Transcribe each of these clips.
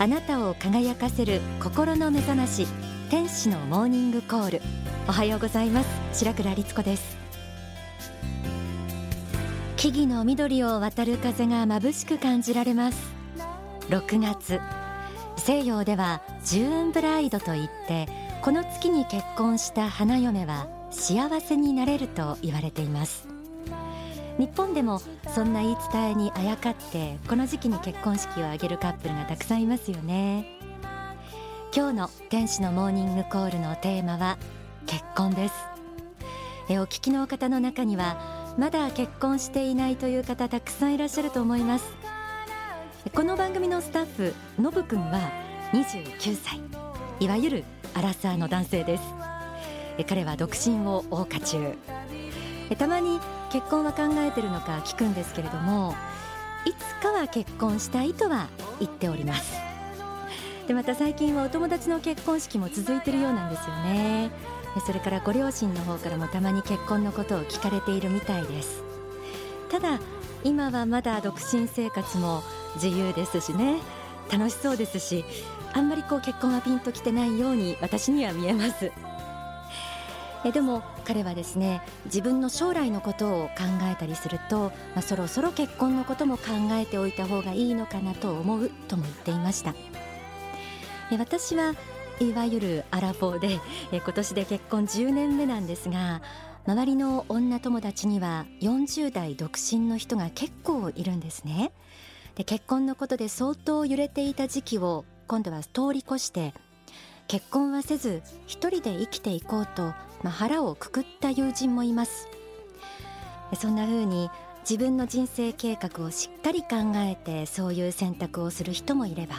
あなたを輝かせる心の目覚まし天使のモーニングコール。おはようございます。白倉律子です。木々の緑を渡る風が眩しく感じられます。6月。西洋ではジューンブライドといってこの月に結婚した花嫁は幸せになれると言われています。日本でもそんな言い伝えにあやかってこの時期に結婚式を挙げるカップルがたくさんいますよね。今日の天使のモーニングコールのテーマは結婚です。えお聞きの方の中にはまだ結婚していないという方たくさんいらっしゃると思います。この番組のスタッフのぶくんは29歳。いわゆるアラサーの男性です。彼は独身を謳歌中。たまに結婚は考えてるのか聞くんですけれどもいつかは結婚したいとは言っております。でまた最近はお友達の結婚式も続いているようなんですよね。それからご両親の方からもたまに結婚のことを聞かれているみたいです。ただ今はまだ独身生活も自由ですしね。楽しそうですしあんまりこう結婚はピンときてないように私には見えます。えでも彼はですね自分の将来のことを考えたりすると、まあ、そろそろ結婚のことも考えておいた方がいいのかなと思うとも言っていました。え私はいわゆるアラフォーで今年で結婚10年目なんですが周りの女友達には40代独身の人が結構いるんですね。で結婚のことで相当揺れていた時期を今度は通り越して結婚はせず一人で生きていこうと、まあ、腹をくくった友人もいます。そんな風に自分の人生計画をしっかり考えてそういう選択をする人もいれば、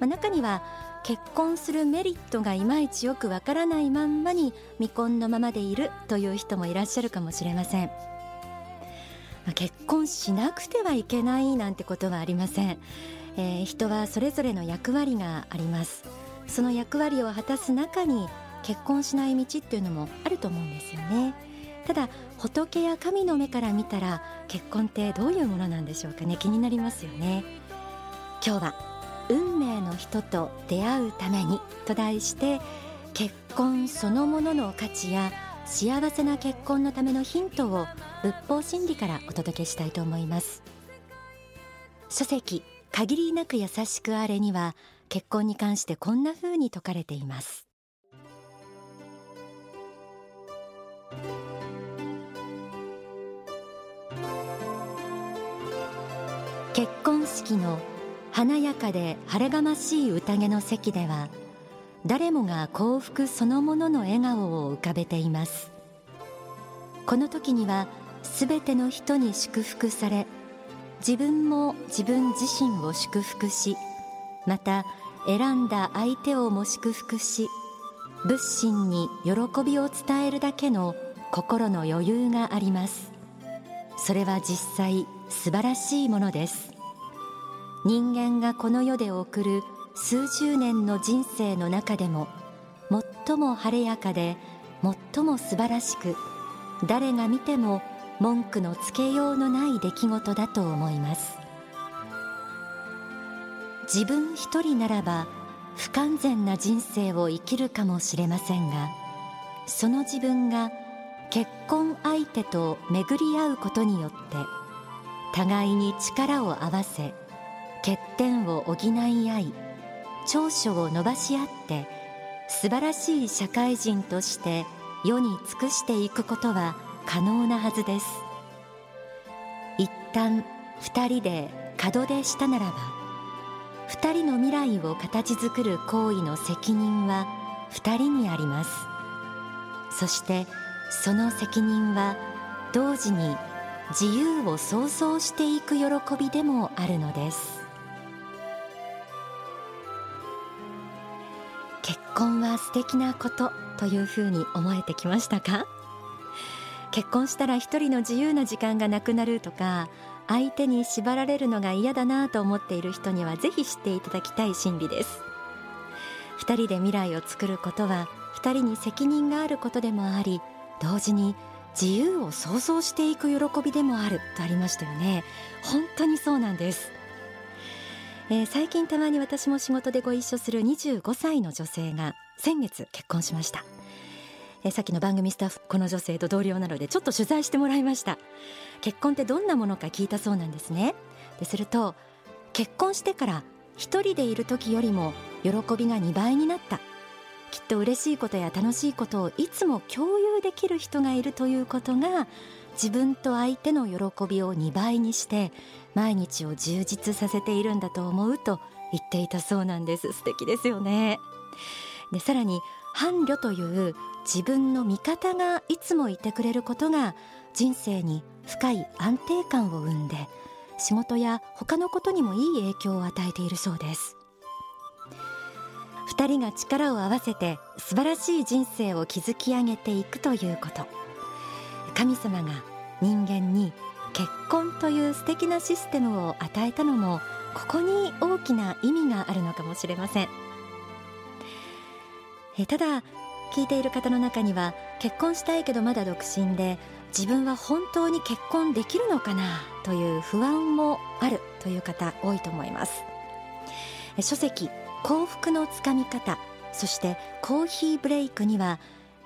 まあ、中には結婚するメリットがいまいちよくわからないまんまに未婚のままでいるという人もいらっしゃるかもしれません、まあ、結婚しなくてはいけないなんてことはありません、えー、人はそれぞれの役割があります。その役割を果たす中に結婚しない道っていうのもあると思うんですよね。ただ仏や神の目から見たら結婚ってどういうものなんでしょうかね。気になりますよね。今日は運命の人と出会うためにと題して結婚そのものの価値や幸せな結婚のためのヒントを仏法真理からお届けしたいと思います。書籍限りなく優しくあれには結婚に関してこんな風に説かれています。結婚式の華やかで晴れがましい宴の席では誰もが幸福そのものの笑顔を浮かべています。この時にはすべての人に祝福され自分も自分自身を祝福しまた選んだ相手をも祝福し仏心に喜びを伝えるだけの心の余裕があります。それは実際素晴らしいものです。人間がこの世で送る数十年の人生の中でも最も晴れやかで最も素晴らしく誰が見ても文句のつけようのない出来事だと思います。自分一人ならば不完全な人生を生きるかもしれませんがその自分が結婚相手と巡り合うことによって互いに力を合わせ欠点を補い合い長所を伸ばし合って素晴らしい社会人として世に尽くしていくことは可能なはずです。一旦二人で門出したならば2人の未来を形作る行為の責任は2人にあります。そしてその責任は同時に自由を創造していく喜びでもあるのです。結婚は素敵なことというふうに思えてきましたか？結婚したら一人の自由な時間がなくなるとか相手に縛られるのが嫌だなと思っている人にはぜひ知っていただきたい心理です。二人で未来を作ることは二人に責任があることでもあり同時に自由を想像していく喜びでもあるとありましたよね。本当にそうなんです。えー、最近たまに私も仕事でご一緒する25歳の女性が先月結婚しました、え、さっきの番組スタッフこの女性と同僚なのでちょっと取材してもらいました。結婚ってどんなものか聞いたそうなんですね。ですると結婚してから一人でいる時よりも喜びが2倍になった。きっと嬉しいことや楽しいことをいつも共有できる人がいるということが自分と相手の喜びを2倍にして毎日を充実させているんだと思うと言っていたそうなんです。素敵ですよね。でさらに伴侶という自分の味方がいつもいてくれることが人生に深い安定感を生んで仕事や他のことにもいい影響を与えているそうです。2人が力を合わせて素晴らしい人生を築き上げていくということ。神様が人間に結婚という素敵なシステムを与えたのもここに大きな意味があるのかもしれません。えただ聞いている方の中には結婚したいけどまだ独身で自分は本当に結婚できるのかなという不安もあるという方多いと思います。書籍幸福のつかみ方そしてコーヒーブレイクには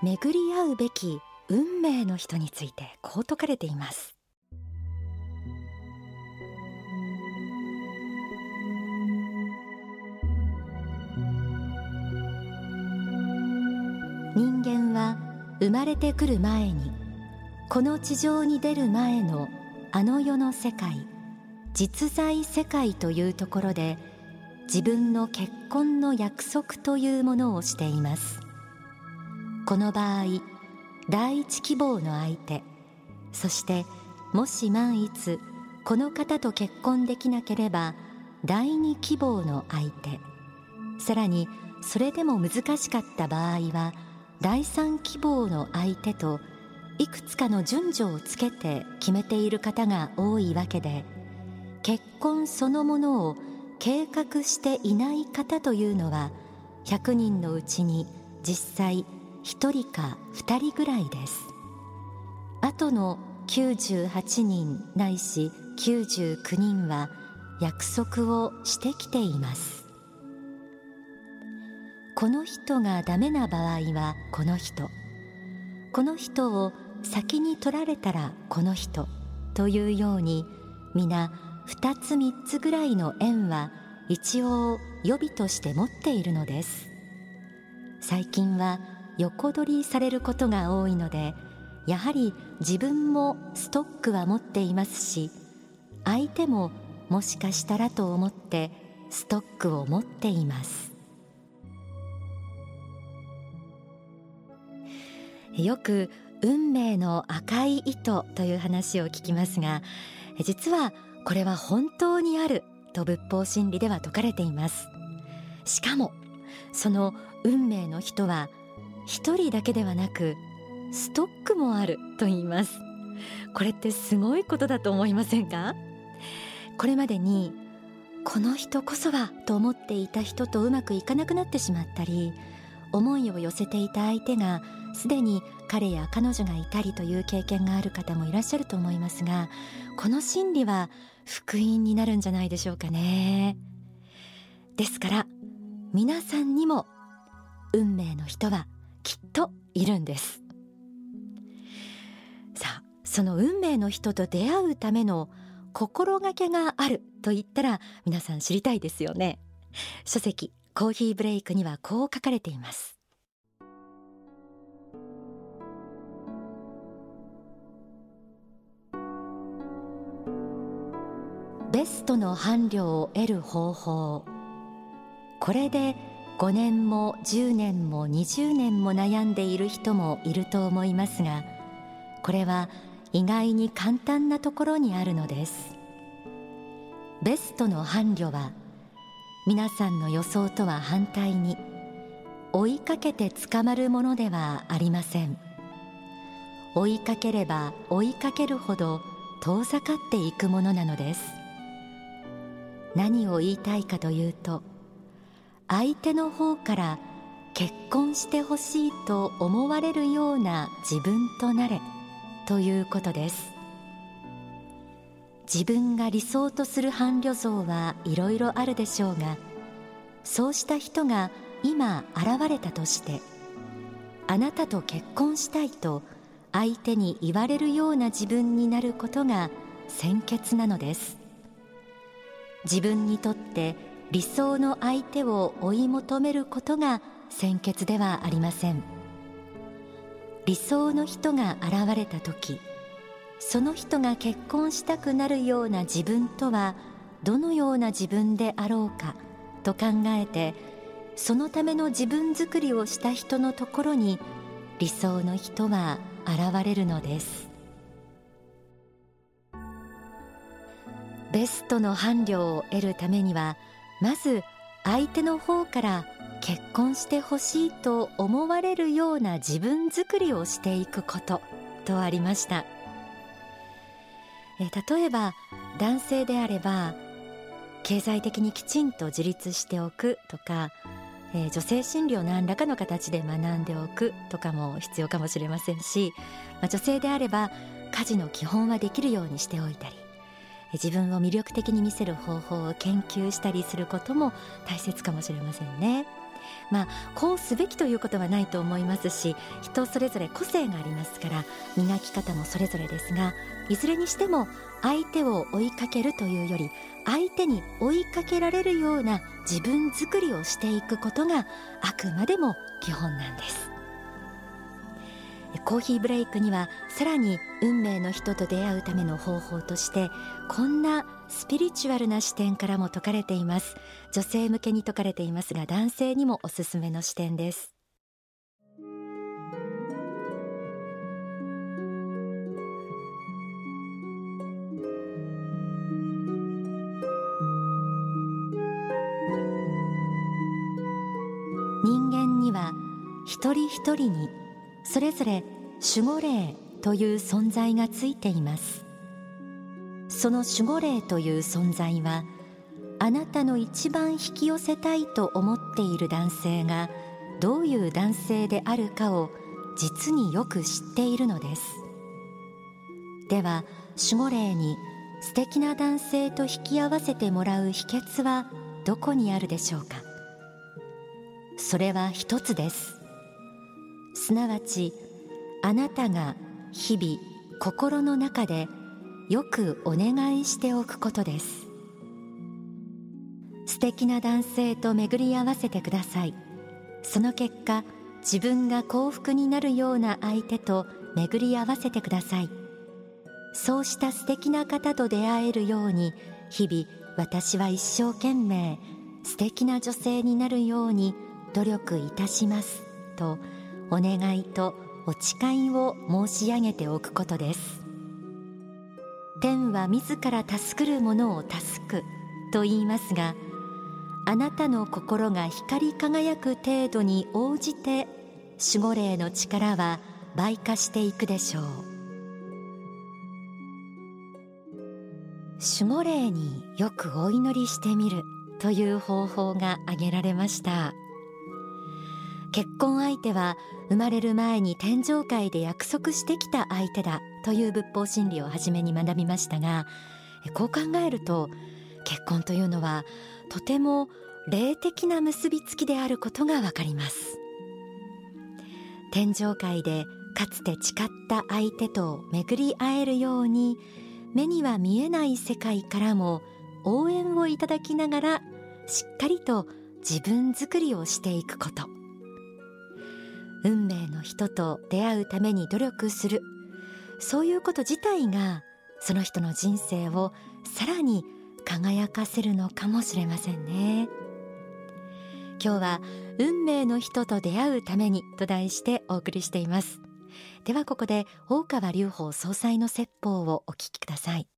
巡り合うべき運命の人についてこう説かれています。人間は生まれてくる前にこの地上に出る前のあの世の世界実在世界というところで自分の結婚の約束というものをしています。この場合第一希望の相手そしてもし万一この方と結婚できなければ第二希望の相手。さらにそれでも難しかった場合は第三希望の相手といくつかの順序をつけて決めている方が多いわけで結婚そのものを計画していない方というのは100人のうちに実際1人か2人ぐらいです。あとの98人ないし99人は約束をしてきています。この人がダメな場合はこの人。この人を先に取られたらこの人というように皆2つ3つぐらいの縁は一応予備として持っているのです。最近は横取りされることが多いのでやはり自分もストックは持っていますし相手ももしかしたらと思ってストックを持っています。よく運命の赤い糸という話を聞きますが実はこれは本当にあると仏法真理では説かれています。しかもその運命の人は一人だけではなくストックもあると言います。これってすごいことだと思いませんか？これまでにこの人こそはと思っていた人とうまくいかなくなってしまったり思いを寄せていた相手がすでに彼や彼女がいたりという経験がある方もいらっしゃると思いますがこの心理は福音になるんじゃないでしょうかね。ですから皆さんにも運命の人はきっといるんです。さあその運命の人と出会うための心がけがあると言ったら皆さん知りたいですよね。書籍コーヒーブレイクにはこう書かれています。ベストの伴侶を得る方法。これで5年も10年も20年も悩んでいる人もいると思いますがこれは意外に簡単なところにあるのです。ベストの伴侶は皆さんの予想とは反対に追いかけて捕まるものではありません。追いかければ追いかけるほど遠ざかっていくものなのです。何を言いたいかというと相手の方から結婚してほしいと思われるような自分となれということです。自分が理想とする伴侶像はいろいろあるでしょうがそうした人が今現れたとしてあなたと結婚したいと相手に言われるような自分になることが先決なのです。自分にとって理想の相手を追い求めることが先決ではありません。理想の人が現れた時その人が結婚したくなるような自分とはどのような自分であろうかと考えてそのための自分作りをした人のところに理想の人は現れるのです。ベストの伴侶を得るためにはまず相手の方から結婚してほしいと思われるような自分作りをしていくこととありました。え例えば男性であれば経済的にきちんと自立しておくとか、えー、女性診療何らかの形で学んでおくとかも必要かもしれませんし、まあ、女性であれば家事の基本はできるようにしておいたり自分を魅力的に見せる方法を研究したりすることも大切かもしれませんね。まあ、こうすべきということはないと思いますし人それぞれ個性がありますから磨き方もそれぞれですがいずれにしても相手を追いかけるというより相手に追いかけられるような自分作りをしていくことがあくまでも基本なんですコーヒーブレイクにはさらに運命の人と出会うための方法としてこんなスピリチュアルな視点からも説かれています。女性向けに説かれていますが男性にもおすすめの視点です。人間には一人一人にそれぞれ守護霊という存在がついています。その守護霊という存在はあなたの一番引き寄せたいと思っている男性がどういう男性であるかを実によく知っているのです。では守護霊に素敵な男性と引き合わせてもらう秘訣はどこにあるでしょうか？それは一つです。すなわちあなたが日々心の中でよくお願いしておくことです。素敵な男性と巡り合わせてください。その結果自分が幸福になるような相手と巡り合わせてください。そうした素敵な方と出会えるように日々私は一生懸命素敵な女性になるように努力いたしますとお願いとお誓いを申し上げておくことです。天は自ら助くる者を助くと言いますがあなたの心が光り輝く程度に応じて守護霊の力は倍化していくでしょう。守護霊によくお祈りしてみるという方法が挙げられました。結婚相手は生まれる前に天上界で約束してきた相手だという仏法真理を初めに学びましたがこう考えると結婚というのはとても霊的な結びつきであることがわかります。天上界でかつて誓った相手と巡り会えるように目には見えない世界からも応援をいただきながらしっかりと自分作りをしていくこと。運命の人と出会うために努力する。そういうこと自体がその人の人生をさらに輝かせるのかもしれませんね。今日は運命の人と出会うためにと題してお送りしています。ではここで大川隆法総裁の説法をお聞きください。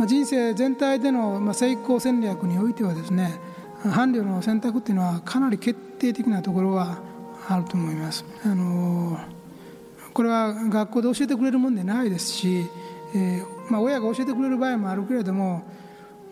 まあ、人生全体でのまあ成功戦略においてはですね伴侶の選択っていうのはかなり決定的なところはあると思います。あのこれは学校で教えてくれるもんでないですし、えー、まあ、親が教えてくれる場合もあるけれども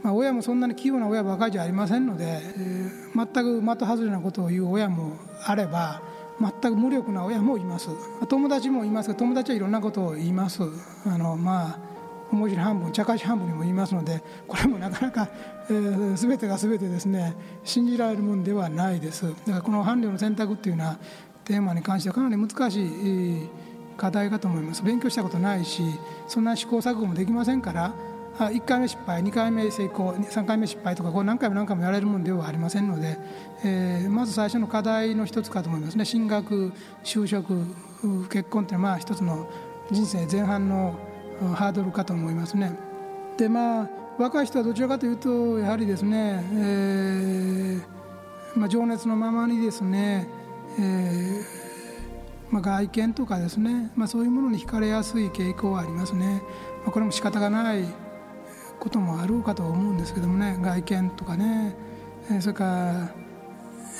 まあ、親もそんなに器用な親ばかりじゃありませんので、えー、全く的外れなことを言う親もあれば全く無力な親もいます友達もいますが友達はいろんなことを言いますあのまあ面白半分茶化し半分にも言いますのでこれもなかなか、えー、全てが全てですね信じられるものではないですだからこの伴侶の選択っていうのはテーマに関してはかなり難しい課題かと思います勉強したことないしそんな試行錯誤もできませんから1回目失敗2回目成功3回目失敗とかこう何回も何回もやれるものではありませんので、えー、まず最初の課題の一つかと思いますね進学就職結婚っていうのはまあ一つの人生前半のハードルかと思いますね。でまあ若い人はどちらかというとやはりですね、えーまあ、情熱のままにですね、えーまあ、外見とかですね、まあ、そういうものに惹かれやすい傾向はありますね。まあ、これも仕方がないこともあろうかと思うんですけどもね外見とかねえそれから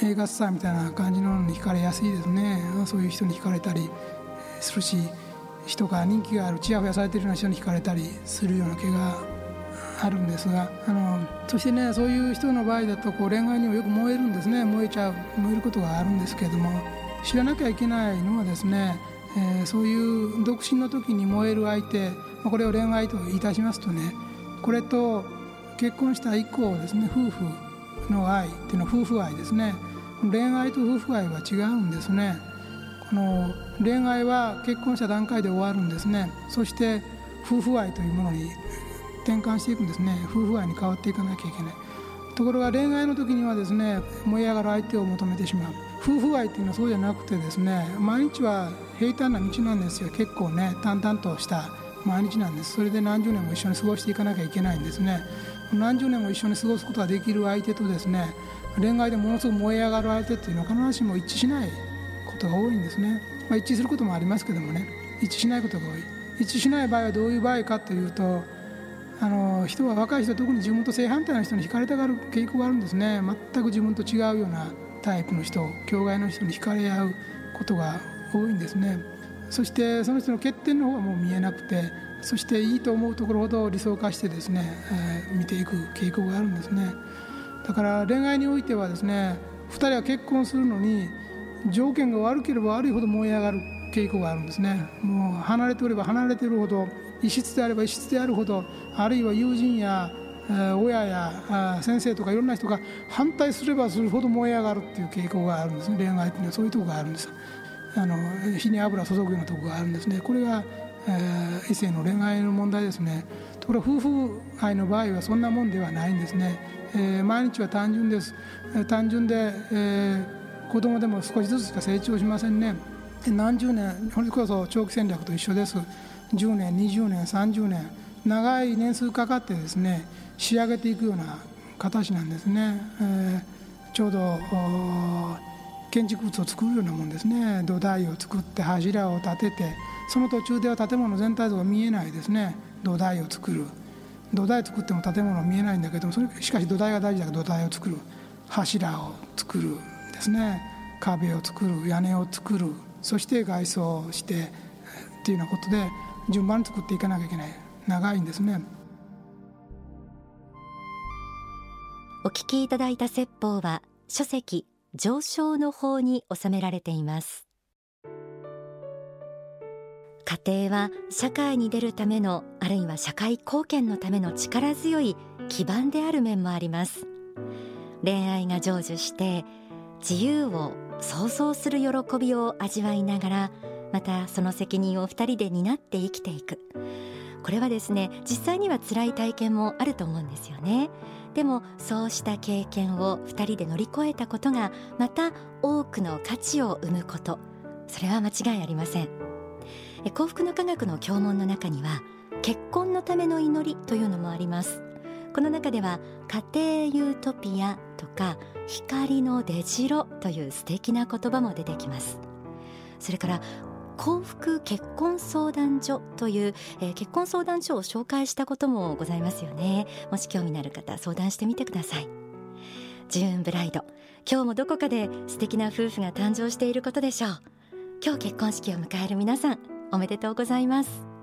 映画スターみたいな感じのに惹かれやすいですねそういう人に惹かれたりするし人が人気があるちやほやされてるような人に惹かれたりするような気があるんですがあのそしてねそういう人の場合だとこう恋愛にもよく燃えるんですね。燃えちゃう燃えることがあるんですけれども知らなきゃいけないのはですね、えー、そういう独身の時に燃える相手これを恋愛といたしますとねこれと結婚した以降ですね夫婦の愛っていうのは夫婦愛ですね。恋愛と夫婦愛は違うんですね。この恋愛は結婚した段階で終わるんですね。そして夫婦愛というものに転換していくんですね。夫婦愛に変わっていかなきゃいけない。ところが恋愛の時にはですね燃え上がる相手を求めてしまう。夫婦愛っていうのはそうじゃなくてですね毎日は平坦な道なんですよ。結構ね淡々とした毎日なんです。それで何十年も一緒に過ごしていかなきゃいけないんですね。何十年も一緒に過ごすことができる相手とですね恋愛でものすごく燃え上がる相手っていうのは必ずしも一致しないことが多いんですね、まあ、一致することもありますけどもね。一致しないことが多い。一致しない場合はどういう場合かというとあの人は若い人特に自分と正反対の人に惹かれたがる傾向があるんですね。全く自分と違うようなタイプの人境外の人に惹かれ合うことが多いんですね。そしてその人の欠点の方はもう見えなくてそしていいと思うところほど理想化してですね、えー、見ていく傾向があるんですね。だから恋愛においてはですね2人は結婚するのに条件が悪ければ悪いほど燃え上がる傾向があるんですね。もう離れておれば離れているほど異質であれば異質であるほどあるいは友人や親や先生とかいろんな人が反対すればするほど燃え上がるっていう傾向があるんですね。恋愛っていうのはそういうところがあるんです。あの火に油注ぐようなところがあるんですね。これが、えー、異性の恋愛の問題ですね。ところ夫婦愛の場合はそんなもんではないんですね、えー、毎日は単純です。単純で、えー、子供でも少しずつしか成長しませんね。何十年それこそ長期戦略と一緒です。10年20年30年長い年数かかってですね仕上げていくような形なんですね、えー、ちょうど建築物を作るようなもんですね。土台を作って柱を立ててその途中では建物全体像が見えないですね。土台を作る。土台作っても建物は見えないんだけどもそれしかし土台が大事だから土台を作る。柱を作る。ですね。壁を作る屋根を作るそして外装してっていうようなことで順番に作っていかなきゃいけない。長いんですね。お聞きいただいた説法は書籍上昇の方に収められています。家庭は社会に出るためのあるいは社会貢献のための力強い基盤である面もあります。恋愛が成就して自由を想像する喜びを味わいながらまたその責任を二人で担って生きていく。これはですね実際には辛い体験もあると思うんですよね。でもそうした経験を二人で乗り越えたことがまた多くの価値を生むこと。それは間違いありません。幸福の科学の教問の中には結婚のための祈りというのもあります。この中では家庭ユートピアとか光の出城という素敵な言葉も出てきます。それから幸福結婚相談所という、えー、結婚相談所を紹介したこともございますよね。もし興味のある方相談してみてください。ジューンブライド。今日もどこかで素敵な夫婦が誕生していることでしょう。今日結婚式を迎える皆さんおめでとうございます。